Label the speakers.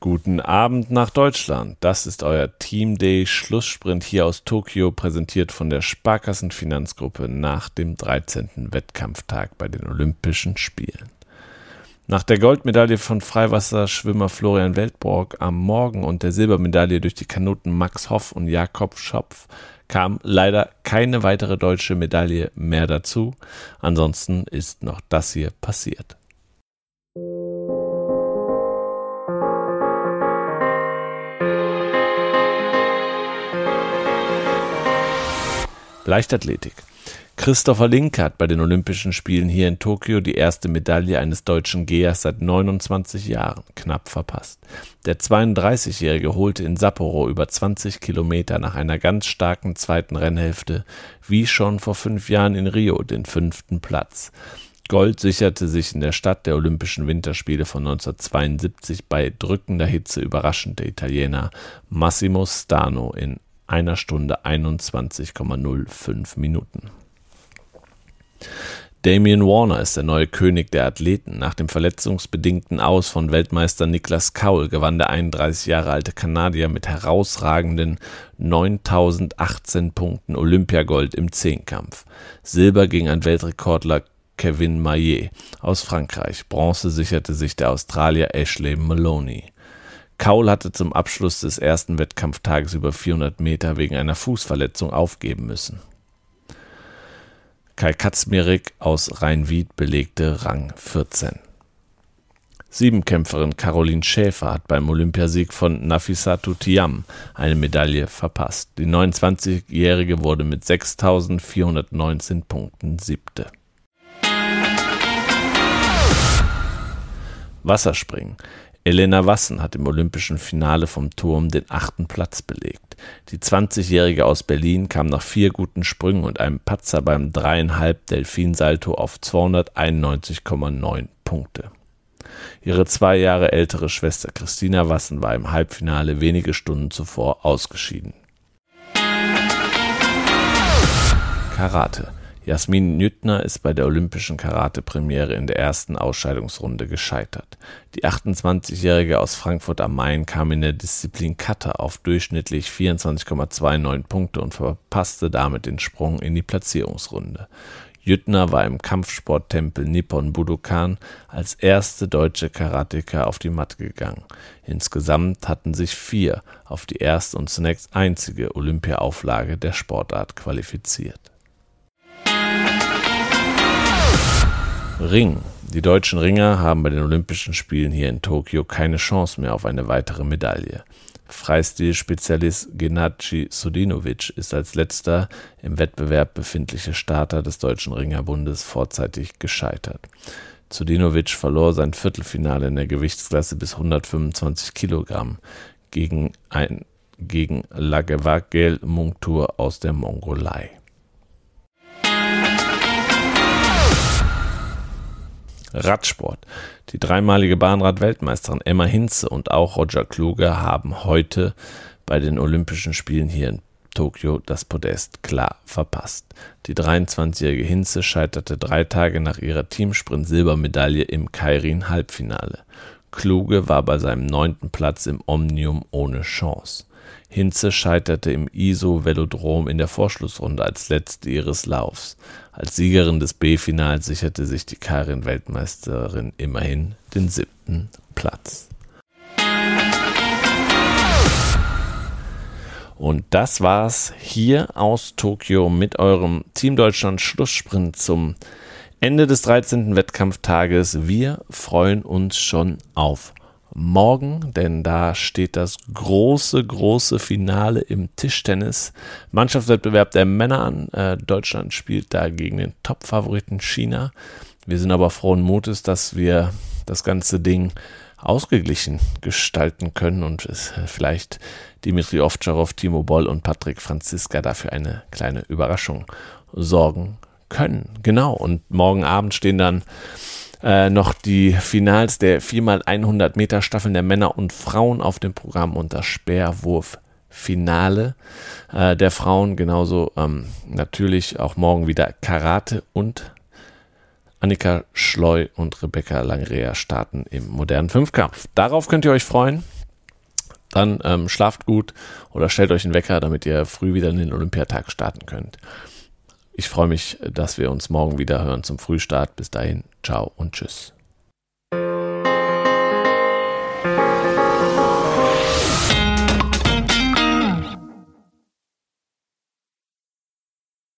Speaker 1: Guten Abend nach Deutschland. Das ist euer Team Day Schlusssprint hier aus Tokio, präsentiert von der Sparkassenfinanzgruppe nach dem 13. Wettkampftag bei den Olympischen Spielen. Nach der Goldmedaille von Freiwasserschwimmer Florian Weltborg am Morgen und der Silbermedaille durch die Kanuten Max Hoff und Jakob Schopf kam leider keine weitere deutsche Medaille mehr dazu. Ansonsten ist noch das hier passiert. Leichtathletik. Christopher Linke hat bei den Olympischen Spielen hier in Tokio die erste Medaille eines deutschen Gehers seit 29 Jahren knapp verpasst. Der 32-Jährige holte in Sapporo über 20 Kilometer nach einer ganz starken zweiten Rennhälfte, wie schon vor fünf Jahren in Rio, den fünften Platz. Gold sicherte sich in der Stadt der Olympischen Winterspiele von 1972 bei drückender Hitze überraschend der Italiener Massimo Stano in einer Stunde 21,05 Minuten. Damian Warner ist der neue König der Athleten. Nach dem verletzungsbedingten Aus von Weltmeister Niklas Kaul gewann der 31 Jahre alte Kanadier mit herausragenden 9018 Punkten Olympiagold im Zehnkampf. Silber ging an Weltrekordler Kevin Maillet aus Frankreich. Bronze sicherte sich der Australier Ashley Maloney. Kaul hatte zum Abschluss des ersten Wettkampftages über 400 Meter wegen einer Fußverletzung aufgeben müssen. Kai Katzmirik aus Rhein-Wied belegte Rang 14. Siebenkämpferin Caroline Schäfer hat beim Olympiasieg von Nafisatu Tiam eine Medaille verpasst. Die 29-Jährige wurde mit 6.419 Punkten siebte. Wasserspringen. Elena Wassen hat im olympischen Finale vom Turm den achten Platz belegt. Die 20-Jährige aus Berlin kam nach vier guten Sprüngen und einem Patzer beim dreieinhalb Delfinsalto auf 291,9 Punkte. Ihre zwei Jahre ältere Schwester Christina Wassen war im Halbfinale wenige Stunden zuvor ausgeschieden. Karate. Jasmin Nüttner ist bei der olympischen Karate-Premiere in der ersten Ausscheidungsrunde gescheitert. Die 28-Jährige aus Frankfurt am Main kam in der Disziplin Kata auf durchschnittlich 24,29 Punkte und verpasste damit den Sprung in die Platzierungsrunde. Jüttner war im Kampfsporttempel Nippon Budokan als erste deutsche Karateka auf die Matte gegangen. Insgesamt hatten sich vier auf die erste und zunächst einzige Olympiaauflage der Sportart qualifiziert. Ring. Die deutschen Ringer haben bei den Olympischen Spielen hier in Tokio keine Chance mehr auf eine weitere Medaille. Freistil-Spezialist Gennady Sudinovic ist als letzter im Wettbewerb befindlicher Starter des Deutschen Ringerbundes vorzeitig gescheitert. Sudinovic verlor sein Viertelfinale in der Gewichtsklasse bis 125 Kilogramm gegen, gegen Lagevagel Mungtur aus der Mongolei. Radsport. Die dreimalige Bahnrad-Weltmeisterin Emma Hinze und auch Roger Kluge haben heute bei den Olympischen Spielen hier in Tokio das Podest klar verpasst. Die 23-jährige Hinze scheiterte drei Tage nach ihrer Teamsprint-Silbermedaille im Kairin-Halbfinale. Kluge war bei seinem neunten Platz im Omnium ohne Chance. Hinze scheiterte im ISO-Velodrom in der Vorschlussrunde als letzte ihres Laufs. Als Siegerin des B-Finals sicherte sich die Karin-Weltmeisterin immerhin den siebten Platz. Und das war's hier aus Tokio mit eurem Team Deutschland Schlusssprint zum Ende des 13. Wettkampftages. Wir freuen uns schon auf morgen, denn da steht das große, große Finale im Tischtennis. Mannschaftswettbewerb der Männer an. Äh, Deutschland spielt da gegen den Top-Favoriten China. Wir sind aber frohen Mutes, dass wir das ganze Ding ausgeglichen gestalten können und es äh, vielleicht Dimitri Ovtcharov, Timo Boll und Patrick Franziska dafür eine kleine Überraschung sorgen können. Genau. Und morgen Abend stehen dann äh, noch die Finals der 4x100 Meter Staffeln der Männer und Frauen auf dem Programm und das Speerwurf-Finale äh, der Frauen. Genauso ähm, natürlich auch morgen wieder Karate und Annika Schleu und Rebecca Langrea starten im modernen Fünfkampf. Darauf könnt ihr euch freuen. Dann ähm, schlaft gut oder stellt euch einen Wecker, damit ihr früh wieder in den Olympiatag starten könnt. Ich freue mich, dass wir uns morgen wieder hören zum Frühstart. Bis dahin, ciao und tschüss.